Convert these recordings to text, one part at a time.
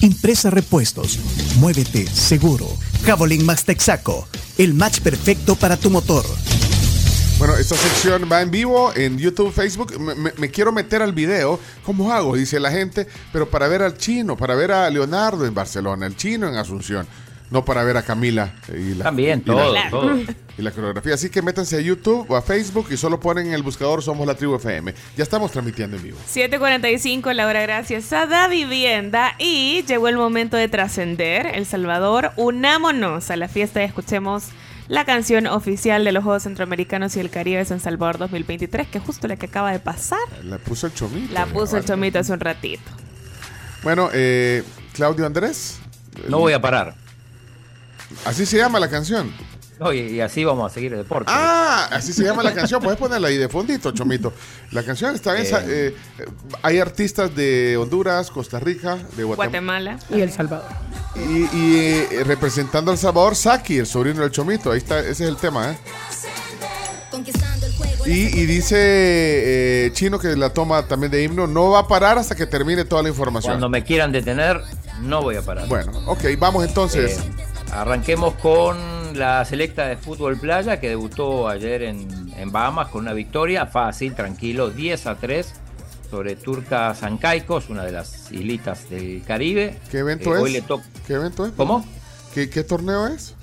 Impresa Repuestos. Muévete seguro. Javelin Max Texaco. El match perfecto para tu motor. Bueno, esta sección va en vivo en YouTube, Facebook. Me, me- quiero meter al video. ¿Cómo hago? Dice la gente. Pero para ver al chino, para ver a Leonardo en Barcelona, el chino en Asunción. No para ver a Camila y la, También, y la- todo, y la coreografía. Así que métanse a YouTube o a Facebook y solo ponen en el buscador Somos la Tribu FM. Ya estamos transmitiendo en vivo. 7.45, la hora gracias a Da Vivienda. Y llegó el momento de trascender. El Salvador, unámonos a la fiesta y escuchemos la canción oficial de los Juegos Centroamericanos y el Caribe de San Salvador 2023, que es justo la que acaba de pasar. La puso el chomito. La puso el chomito hace un ratito. Bueno, eh, Claudio Andrés. No voy a parar. Así se llama la canción. No, y, y así vamos a seguir el deporte. Ah, así se llama la canción. Puedes ponerla ahí de fondito, Chomito. La canción está en. esa- eh, eh, hay artistas de Honduras, Costa Rica, de Guatemala. Guatemala. Y El Salvador. Y, y, eh, representando a El Salvador, Saki, el sobrino del Chomito. Ahí está, ese es el tema, ¿eh? Y, y dice eh, Chino que la toma también de himno no va a parar hasta que termine toda la información. Cuando me quieran detener, no voy a parar. Bueno, ok, vamos entonces. Eh, arranquemos con la selecta de fútbol playa que debutó ayer en, en Bahamas con una victoria fácil, tranquilo, 10 a 3 sobre Turca Sancaicos, una de las islitas del Caribe. ¿Qué evento Eh, es? Hoy le toca. ¿Qué evento es? ¿Cómo? ¿Qué, qué torneo es?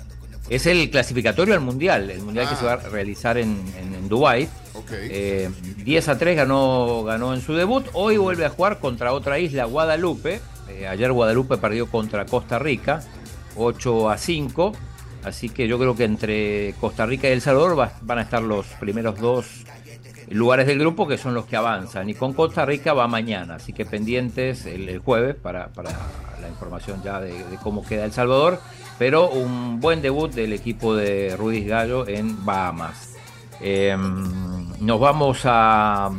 Es el clasificatorio al mundial, el mundial que Ah. se va a realizar en, en, en Dubái. Ok. Eh, 10 a 3 ganó, ganó en su debut. Hoy vuelve a jugar contra otra isla, Guadalupe. Eh, ayer Guadalupe perdió contra Costa Rica, 8 a 5. Así que yo creo que entre Costa Rica y El Salvador va- van a estar los primeros dos lugares del grupo que son los que avanzan. Y con Costa Rica va mañana. Así que pendientes el, jueves para, para la información ya de, cómo queda El Salvador. Pero un buen debut del equipo de Ruiz Gallo en Bahamas. Eh, nos vamos a,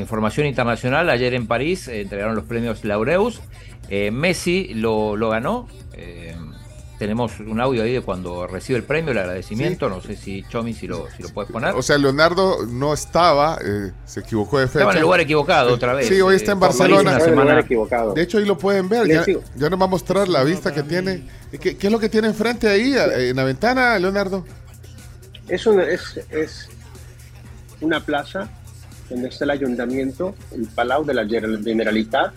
información internacional. Ayer en París entregaron los premios Laureus. Eh, Messi lo, lo ganó. Eh, tenemos un audio ahí de cuando recibe el premio, el agradecimiento. No sé si Chomi si lo, si lo puedes poner. O sea, Leonardo no estaba, eh, se equivocó de fecha. Estaba en el lugar equivocado otra vez. Sí, hoy está en Eh, Barcelona. Semana- equivocado. De hecho, ahí lo pueden ver. Ya, nos va a mostrar la vista que tiene. ¿Qué, qué es lo que tiene enfrente ahí, eh, en la ventana, Leonardo? Es una, es, es una plaza donde está el ayuntamiento, el Palau de la Generalitat,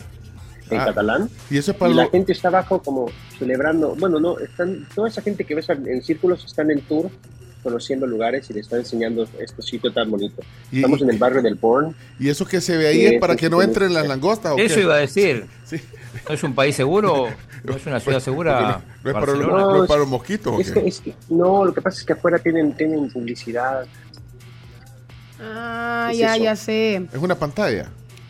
en Ah, catalán. Y eso es para Y la gente está abajo como celebrando, bueno, no, están, toda esa gente que ves en círculos están en tour conociendo lugares y le están enseñando este sitio tan bonito. Y- Estamos en el barrio del Born. Y eso que se ve ahí es para que no entren las langostas. ¿o Eso qué? iba a decir. Sí. ¿No es un país seguro? ¿No es una ciudad segura? No es para, los, Barcelona? no es para los mosquitos. que, no, lo que pasa es que afuera tienen, tienen publicidad. Ah, Es ya, eso. ya sé. Es una pantalla.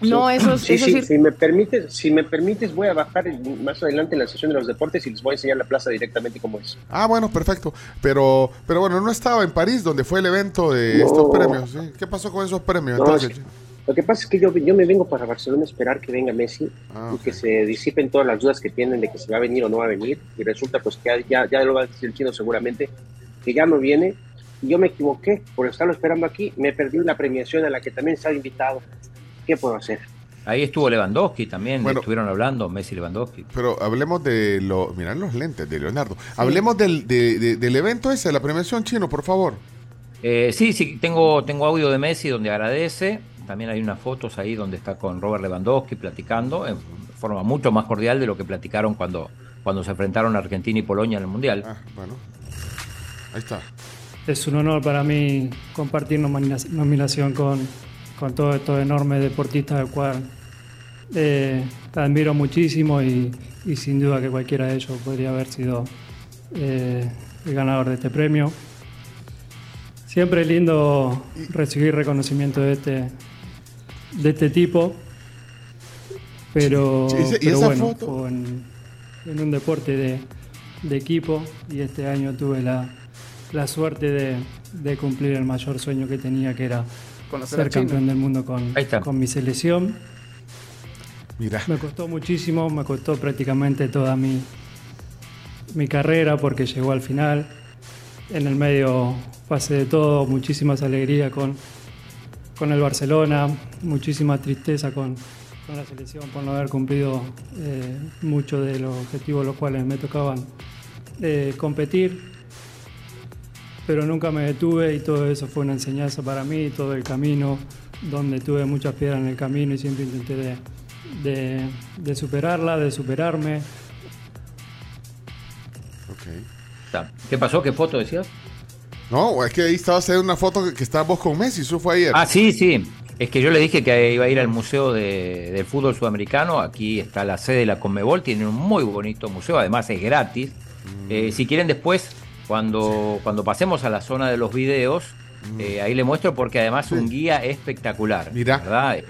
No, eso, Sí, eso sí, sí. si me permites, si me permites voy a bajar más adelante en la sesión de los deportes y les voy a enseñar la plaza directamente como es. Ah, bueno, perfecto. Pero, pero bueno, no estaba en París donde fue el evento de No. estos premios. ¿sí? ¿Qué pasó con esos premios? No, entonces? es que- Lo que pasa es que yo, yo me vengo para Barcelona a esperar que venga Messi Ah, y que se disipen todas las dudas que tienen de que se va a venir o no va a venir. Y resulta pues que ya, ya lo va a decir el chino seguramente, que ya no viene. Y yo me equivoqué por estarlo esperando aquí. Me perdí la premiación a la que también estaba invitado. ¿Qué puedo hacer? Ahí estuvo Lewandowski también, Bueno. estuvieron hablando, Messi y Lewandowski. Pero hablemos de lo. Miran los lentes de Leonardo. Hablemos del, de- de- del evento ese, la premiación chino, por favor. Eh, sí, sí, tengo, tengo audio de Messi donde agradece. También hay unas fotos ahí donde está con Robert Lewandowski platicando en forma mucho más cordial de lo que platicaron cuando, cuando se enfrentaron a Argentina y Polonia en el Mundial. Ah, bueno. Ahí está. Es un honor para mí compartir nomina- nominación con, con todos estos enormes deportistas al cual eh, te admiro muchísimo y, y sin duda que cualquiera de ellos podría haber sido eh, el ganador de este premio. Siempre es lindo recibir reconocimiento de este, de este tipo, pero, Sí, sí, ¿y pero bueno, con- en un deporte de, de equipo y este año tuve la, la suerte de, de cumplir el mayor sueño que tenía, que era Conocer a ser campeón del mundo con, con mi selección. Mira. Me costó muchísimo, me costó prácticamente toda mi, mi carrera porque llegó al final. En el medio pasé de todo, muchísimas alegrías con, con el Barcelona, muchísima tristeza con, con la selección por no haber cumplido eh, muchos de los objetivos los cuales me tocaban eh, competir. Pero nunca me detuve y todo eso fue una enseñanza para mí, todo el camino, donde tuve muchas piedras en el camino y siempre intenté de, de, de superarla, de superarme. Ok. Está. ¿Qué pasó? ¿Qué foto decías? No, es que ahí estaba haciendo una foto que, que estabas vos con Messi, eso fue ayer. Ah, sí, sí. Es que yo le dije que iba a ir al Museo de, del Fútbol Sudamericano. Aquí está la sede de la Conmebol. Tiene un muy bonito museo. Además es gratis. Eh, si quieren después, cuando, cuando pasemos a la zona de los videos, eh, ahí le muestro porque además un guía espectacular. Mira. ¿verdad? Eh,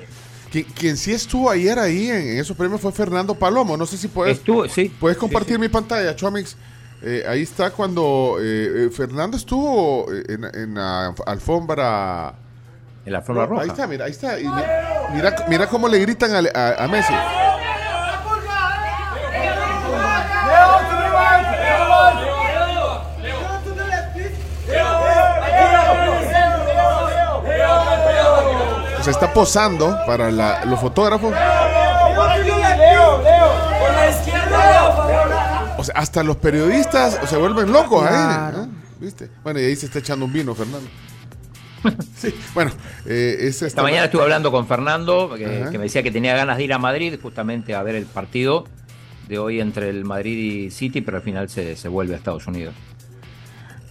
Qui- Quien sí estuvo ayer ahí en, en esos premios fue Fernando Palomo. No sé si puedes, Estuvo, sí. puedes compartir mi pantalla, Chomix. Eh, ahí está cuando eh, eh, Fernando estuvo en, en la alfombra. En la forma roja. Ahí está, mira, ahí está. Y mi- mira, mira cómo le gritan a, a- a Messi. Se está posando para la- los fotógrafos. O sea, hasta los periodistas se vuelven locos ahí. ¿eh? ¿Viste? Bueno, y ahí se está echando un vino, Fernando. sí, bueno, eh, ese Esta mañana estuve hablando con Fernando, que, que me decía que tenía ganas de ir a Madrid justamente a ver el partido de hoy entre el Madrid y City, pero al final se, se vuelve a Estados Unidos.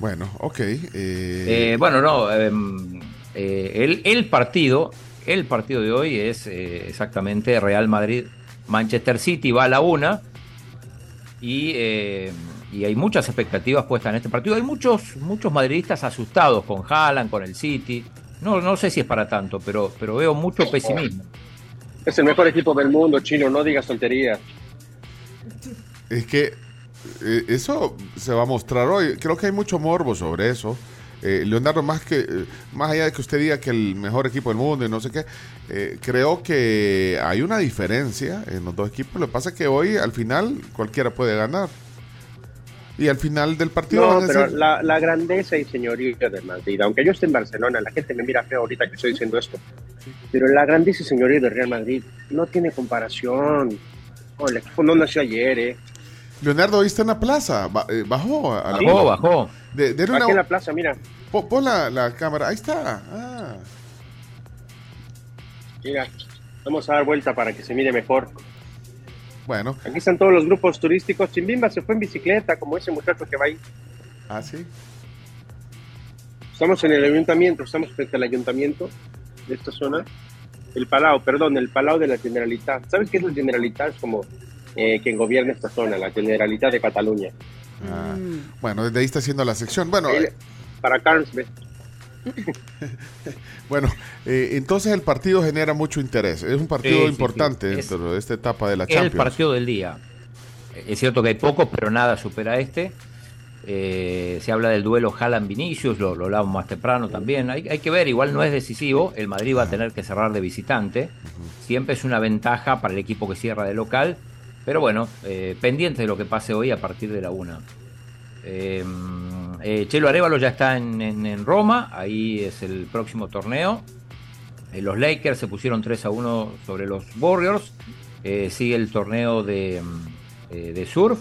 Bueno, ok. eh, Eh, bueno, no, em, eh, el, el partido, el partido de hoy es eh, exactamente Real Madrid, Manchester City va a la una y, eh, y hay muchas expectativas puestas en este partido. Hay muchos, muchos madridistas asustados con Haaland, con el City. No, no sé si es para tanto, pero, pero veo mucho pesimismo. Es el mejor equipo del mundo, chino, no digas tonterías. Es que eh, eso se va a mostrar hoy. Creo que hay mucho morbo sobre eso. Eh, Leonardo, más que eh, más allá de que usted diga que el mejor equipo del mundo y no sé qué, eh, creo que hay una diferencia en los dos equipos. Lo que pasa es que hoy, al final, cualquiera puede ganar. Y al final del partido No, van a pero decir, la, la grandeza y señorío de Madrid, aunque yo esté en Barcelona, la gente me mira feo ahorita que estoy diciendo esto, pero la grandeza y señorío de Real Madrid no tiene comparación. No, el equipo no nació ayer, ¿eh? Leonardo, hoy está en la plaza. eh, bajó. A la Bajó, bajó. De, una- en la plaza, mira, po- pon la, la cámara. Ahí está. Ah. mira, vamos a dar vuelta para que se mire mejor. Bueno, Aquí están todos los grupos turísticos. Chimbimba se fue en bicicleta, como ese muchacho que va ahí. así. Estamos en el ayuntamiento, estamos frente al ayuntamiento de esta zona. El Palau, perdón, el Palau de la Generalitat. ¿Sabes qué es la Generalitat? Es como eh, quien gobierna esta zona, la Generalitat de Cataluña. Ah, Bueno, desde ahí está haciendo la sección. Bueno, eh, para Carlsbad. Bueno, eh, entonces el partido genera mucho interés. Es un partido Sí, importante sí. Dentro de esta etapa de la el Champions. partido del día. Es cierto que hay pocos, pero nada supera este. Eh, se habla del duelo Haaland-Vinicius, lo, lo hablamos más temprano también. Hay, hay que ver, igual no es decisivo. El Madrid va a tener que cerrar de visitante. Siempre es una ventaja para el equipo que cierra de local. Pero bueno, eh, pendiente de lo que pase hoy a partir de la una. Eh, eh, Chelo Arevalo ya está en, Roma, ahí es el próximo torneo. Los Lakers se pusieron 3 a 1 sobre los Warriors. Sigue el torneo de, de surf.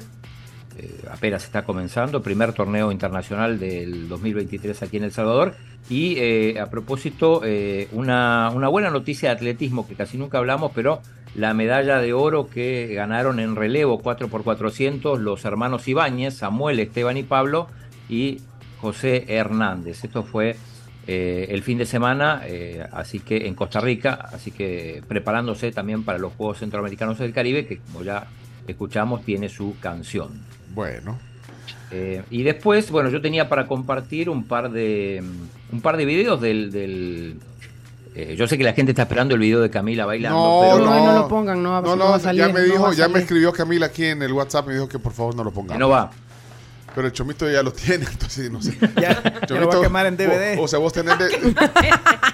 Apenas está comenzando, primer torneo internacional del 2023 aquí en El Salvador. Y a propósito, una, una buena noticia de atletismo que casi nunca hablamos, pero la medalla de oro que ganaron en relevo 4x400 los hermanos Ibáñez, Samuel, Esteban y Pablo, y José Hernández. Esto fue eh, el fin de semana, eh, así que en Costa Rica, así que preparándose también para los Juegos Centroamericanos del Caribe, que como ya escuchamos tiene su canción. Bueno, Eh, y después, bueno, yo tenía para compartir un par de un par de videos del, del, Eh, yo sé que la gente está esperando el video de Camila bailando, No, pero no, no lo pongan, no va- no, no va a no, salir, ya me dijo, ya me escribió Camila aquí en el WhatsApp, me dijo que por favor no lo que no va. Pero el chomito ya lo tiene, entonces no sé. Ya, ya lo va a quemar en DVD. O, o sea, vos tenés de-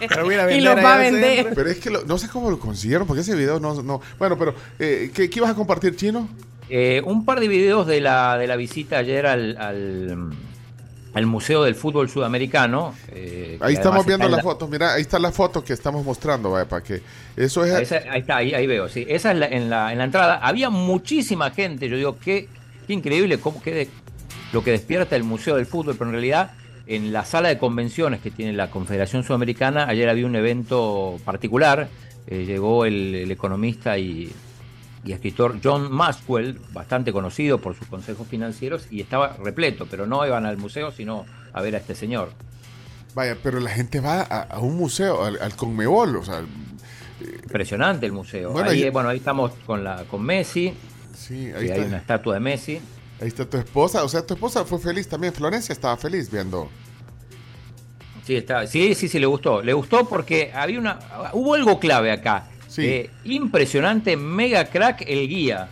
Pero voy a a Y vender los va a vender. Pero es que lo- no sé cómo lo consiguieron, porque ese video no... no bueno, pero, eh, ¿qué, ¿qué ibas a compartir, Chino? Eh, un par de videos de la, de la visita ayer al, al, al Museo del Fútbol Sudamericano. eh, Ahí estamos viendo en la foto. Mira, ahí está la foto que estamos mostrando, vaya, para que... Eso es... Esa- ahí está, ahí, ahí veo, sí. Esa es la- en, la, en la entrada. Había muchísima gente. Yo digo, qué, qué increíble cómo que de- lo que despierta el Museo del Fútbol, pero en realidad en la sala de convenciones que tiene la Confederación Sudamericana, ayer había un evento particular. Eh, llegó el, el economista y, y escritor John Maxwell, bastante conocido por sus consejos financieros, y estaba repleto, pero no iban al museo, sino a ver a este señor. Vaya, pero la gente va a, a un museo, al, al Conmebol, o sea... Impresionante el museo. Bueno, ahí, y- bueno, ahí estamos con, la, con Messi. Sí, y ahí hay está. una estatua de Messi. Ahí está tu esposa, o sea, tu esposa fue feliz también. Florencia estaba feliz viendo. Sí, está, sí, sí, sí, le gustó. Le gustó porque había una, hubo algo clave acá. Sí. Eh, impresionante, mega crack el guía.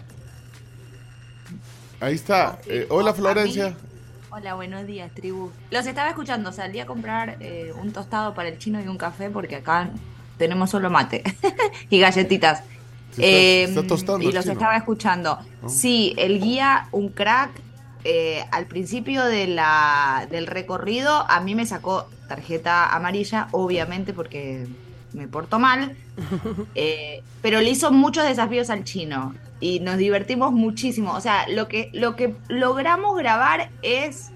Ahí está. Eh, hola, Florencia. Hola, buenos días, tribu. Los estaba escuchando, salí a comprar eh, un tostado para el chino y un café porque acá tenemos solo mate y galletitas. Se está- Eh, se está tostando y el los chino. estaba escuchando. Sí, el guía, un crack. eh, al principio de la, del recorrido a mí me sacó tarjeta amarilla, obviamente porque me porto mal, eh, pero le hizo muchos desafíos al chino y nos divertimos muchísimo. O sea, lo que, lo que logramos grabar es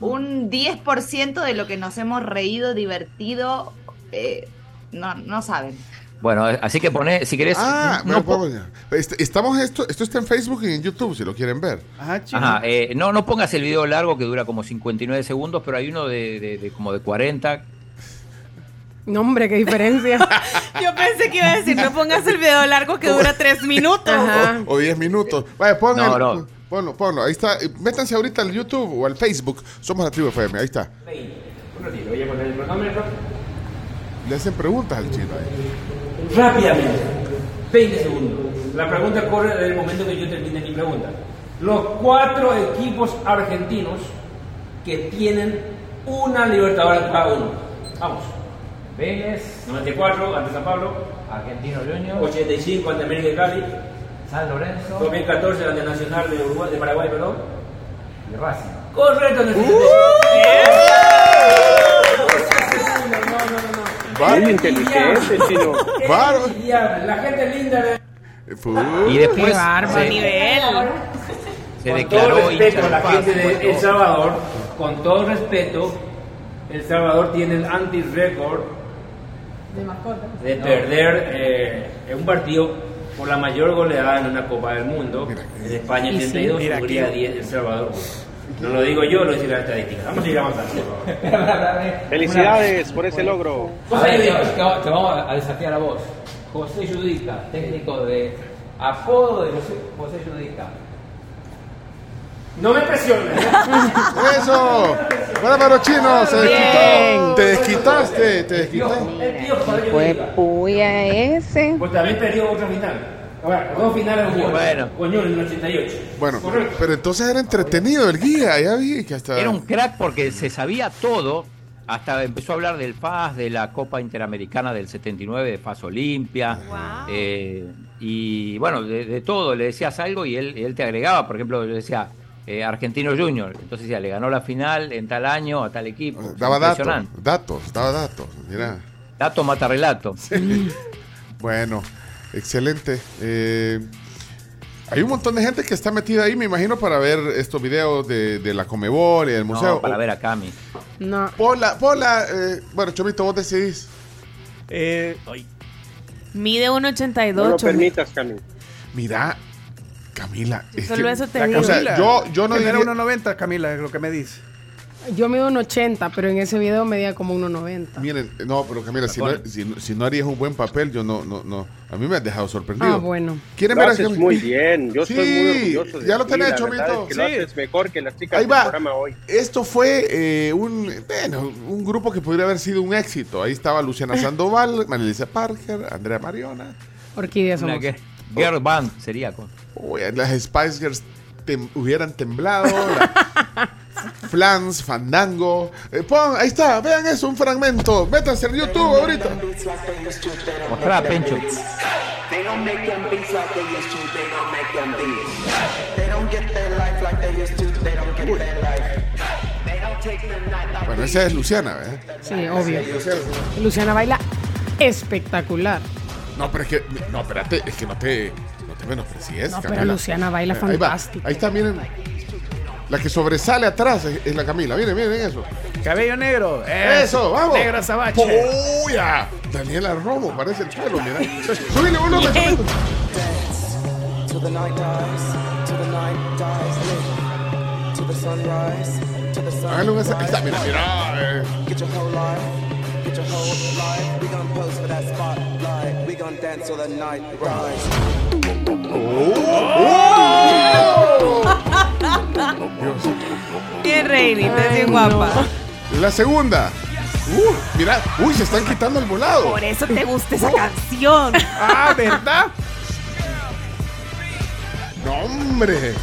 un 10% de lo que nos hemos reído, divertido. eh, no, no saben. Bueno, así que pone, si querés. Ah, no, bueno, ya. Este- estamos esto, esto está en Facebook y en YouTube, si lo quieren ver. Ajá, chino. Ajá, eh, no, no pongas el video largo que dura como 59 segundos, pero hay uno de, de- de como de 40. No, hombre, qué diferencia. Yo pensé que iba a decir, no pongas el video largo que dura tres minutos. Ajá. O 10 minutos. Vaya, No, no. Ponlo, ponlo. Ahí está. Métanse ahorita al YouTube o al Facebook. Somos la tribu FM. Ahí está. Le hacen preguntas al chino ahí. Rápidamente. 20 segundos. La pregunta corre desde el momento que yo termine mi pregunta. Los cuatro equipos argentinos que tienen una Libertadores cada uno. Vamos. Vélez, 94 ante San Pablo, Argentino Junior, 85 ante América de Cali, San Lorenzo 2014 ante Nacional de, Uruguay, de Paraguay, perdón. y Racing. Correcto, en el 75. No, no, no, no. Muy inteligente, chino. La gente linda de... Eh, Y después Qué se, nivel. se con todo declaró respeto a la gente de El Salvador, con todo respeto, El Salvador tiene el anti-récord de perder eh, en un partido por la mayor goleada en una Copa del Mundo. En España Y sí. 32, Mira Hungría aquí. 10, El Salvador 1. No lo digo yo, lo dice la estadística. Vamos a ir avanzando. Felicidades por ese logro. A ver, te, vamos a desafiar a vos. José Judica, técnico de apodo de José, José Judica. No me presiones. ¡Eso! ¡Bárbaro chino! ¡Se desquitó! ¡Te desquitaste! ¡Te desquitaste! El tío José Fue puya ese. Pues también perdió otra final. Ahora, dos finales hubo. Bueno. Coño, en el 88. Bueno, Correcto. pero entonces era entretenido el guía. Ya vi que hasta. Era un crack porque se sabía todo. Hasta empezó a hablar del FAS, de la Copa Interamericana del 79, de FAS Olimpia. eh, y bueno, de, de todo. Le decías algo y él, él te agregaba. Por ejemplo, yo decía eh, Argentino Junior. Entonces decía, le ganó la final en tal año a tal equipo. Daba datos. Datos, daba datos. Mira. Dato mata relato. Bueno, excelente. Eh, hay un montón de gente que está metida ahí, me imagino, para ver estos videos de, de la Comebol y del museo. No, para ver a Cami. No. Pola, Pola, eh, bueno, Chomito, vos decidís. Eh, ay, Mide No lo 1.82. permitas, Cami. Mira, Camila. es Solo que- eso te digo. O sea, Camila, yo- yo no diría- era 1.90, Camila, es lo que me dice. Yo mido un 80, pero en ese video medía como 1,90. Miren, no, pero Camila, si no, si, no- si no harías un buen papel, yo no, no, no. A mí me has dejado sorprendido. Ah, bueno. ¿Quieren Lo ver a haces Camila? muy bien. Yo Sí, estoy muy orgulloso de ya lo tenés, la Chomito. verdad es que lo Sí. haces mejor que las chicas Ahí del va. programa hoy. Esto fue eh, un, bueno, un grupo que podría haber sido un éxito. Ahí estaba Luciana Sandoval, Marilisa Parker, Andrea Mariona. Orquídea somos. Girl band sería. con- Uy, las Spice Girls tem- hubieran temblado. la- Flans, Fandango. Eh, pon, ahí está, vean eso, un fragmento. Métanse en YouTube ahorita. Mostrá, Pencho. They don't make them beats like they used to. They don't make them beats. They don't get their life like they used to. They don't get their life. They don't take the night like Bueno, esa es Luciana, ¿eh? Sí, obvio. Luciana baila espectacular. No, pero es que, no, espérate, es que no te, no te menosprecies, No, pero Camila. Luciana baila Ahí va, fantástico. Ahí está, miren. La que sobresale atrás es, es la Camila. Miren, miren eso. Cabello negro. Eso, vamos. Negro azabache. ¡Puya! Daniela Romo, parece el pelo, mira. Súbile uno. To the night dies, to the night dies, live. To the sunrise, the esa- ahí está, mira, mira. eh. Get your whole life, get your whole life. We gon' pose for that spotlight. We gon' dance till the night dies. Bien, reinita, bien guapa. La segunda. Uh, mira, uy, se están quitando el volado. Por eso te gusta esa canción. Ah, ¿verdad? No, hombre.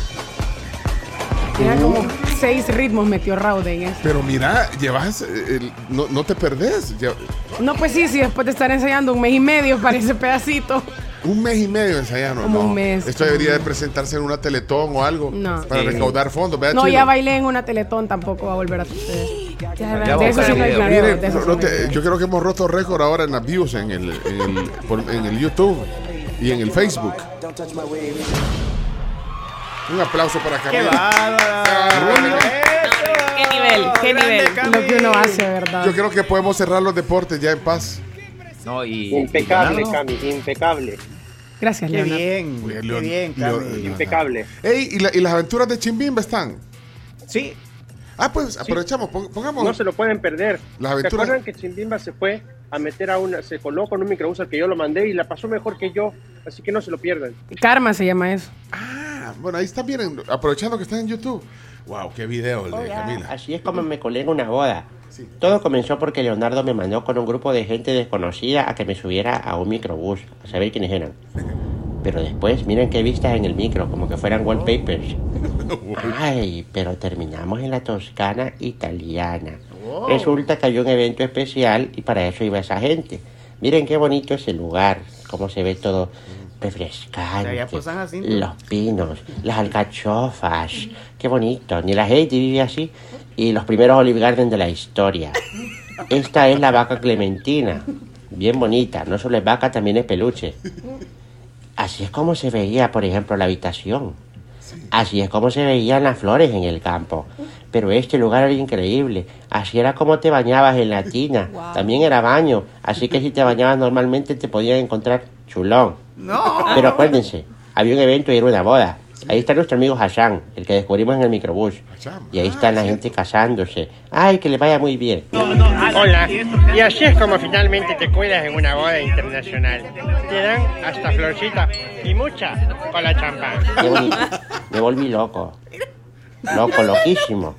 Mira como seis ritmos metió Raude en eso. Pero mira, llevas. eh, el- no, no te perdés. Lle- No, pues sí, sí, después de estar ensayando un mes y medio para ese pedacito. Un mes y medio ensayando. Como no. un mes, Esto debería de presentarse en una teletón o algo. No. Para Sí. recaudar fondos. No, Chino. ya bailé en una teletón, tampoco va a volver a suceder. Ya, Ya de vamos eso sí Miren, de no- te- yo creo que hemos roto récord ahora en las views en el, en el, por- en el YouTube y en el Facebook. Un aplauso para ¡Qué Camila. bárbara! ¿Qué nivel? ¿Qué nivel? Lo que uno hace, ¿verdad? Yo creo que podemos cerrar los deportes ya en paz. No, y, Impecable, y Cami, impecable, Gracias, ¡Qué Leonardo. bien! Oye, ¡Qué Leon- bien, Leo- Cami! impecable. Ey, ¿y, la- y las aventuras de Chimbimba están? Sí, Ah, pues aprovechamos, pon- pongamos. No se lo pueden perder. Las ¿Se aventuras- acuerdan que Chimbimba se fue a meter a una, se coló con un microbús al que yo lo mandé y la pasó mejor que yo? Así que no se lo pierdan. Karma se llama eso. Ah, bueno, ahí está bien, aprovechando que está en YouTube. Wow, qué video el de Camila. Así es como me colé en una boda. Todo comenzó porque Leonardo me mandó con un grupo de gente desconocida a que me subiera a un microbús, a saber quiénes eran. Pero después, miren qué vistas en el micro, como que fueran wallpapers. Ay, pero terminamos en la Toscana italiana. Resulta que hay un evento especial y para eso iba esa gente. Miren qué bonito ese lugar, cómo se ve todo refrescante. Los pinos, las alcachofas, qué bonito. Ni la Haiti vive así. Y los primeros Olive Garden de la historia. Esta es la vaca Clementina. Bien bonita. No solo es vaca, también es peluche. Así es como se veía, por ejemplo, la habitación. Así es como se veían las flores en el campo. Pero este lugar era increíble. Así era como te bañabas en la tina. También era baño. Así que si te bañabas normalmente te podían encontrar chulón. No. Pero acuérdense, había un evento y era una boda. Ahí está nuestro amigo Hassan, el que descubrimos en el microbús. Y ahí está la gente casándose. Ay, que le vaya muy bien. Hola, y así es como finalmente te cuidas en una boda internacional. Te dan hasta florcita y mucha con la champán. Me volví loco. Loco, loquísimo.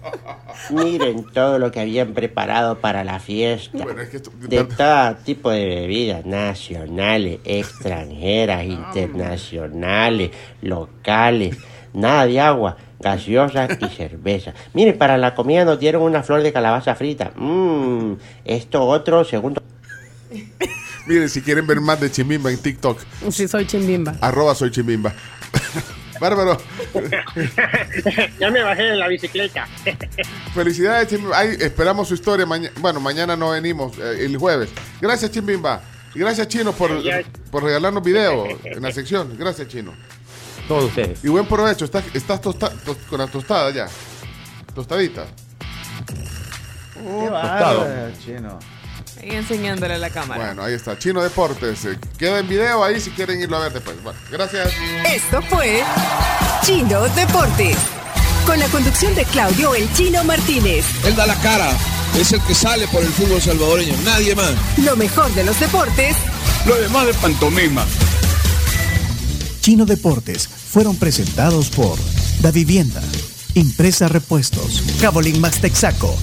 Miren todo lo que habían preparado para la fiesta. De todo tipo de bebidas, nacionales, extranjeras, internacionales, locales. Nada de agua, gaseosa y cerveza. Miren, para la comida nos dieron una flor de calabaza frita. Mmm, esto otro, segundo. Miren, si quieren ver más de Chimbimba en TikTok, Sí, soy chimbimba. arroba soy Chimbimba. Bárbaro, ya me bajé de la bicicleta. felicidades Chimbimba. Ay, esperamos su historia. mañana bueno, mañana no venimos, eh, el jueves. Gracias Chimbimba. Gracias Chino por, por regalarnos video en la sección. Gracias Chino. todos ustedes. Y buen provecho. ¿Estás, estás tosta- tos- con la tostada ya? Tostadita. ¡Qué bárbaro, chino! Ahí enseñándole a la cámara. Bueno, ahí está. Chino Deportes. Eh, Queda en video ahí si quieren irlo a ver después. Bueno, gracias. Esto fue Chino Deportes. con la conducción de Claudio El Chino Martínez. Él da la cara, es el que sale por el fútbol salvadoreño, nadie más. Lo mejor de los deportes. Lo demás de pantomima. Chino Deportes fueron presentados por Da Vivienda, Impresa Repuestos, Cabolín Max Texaco,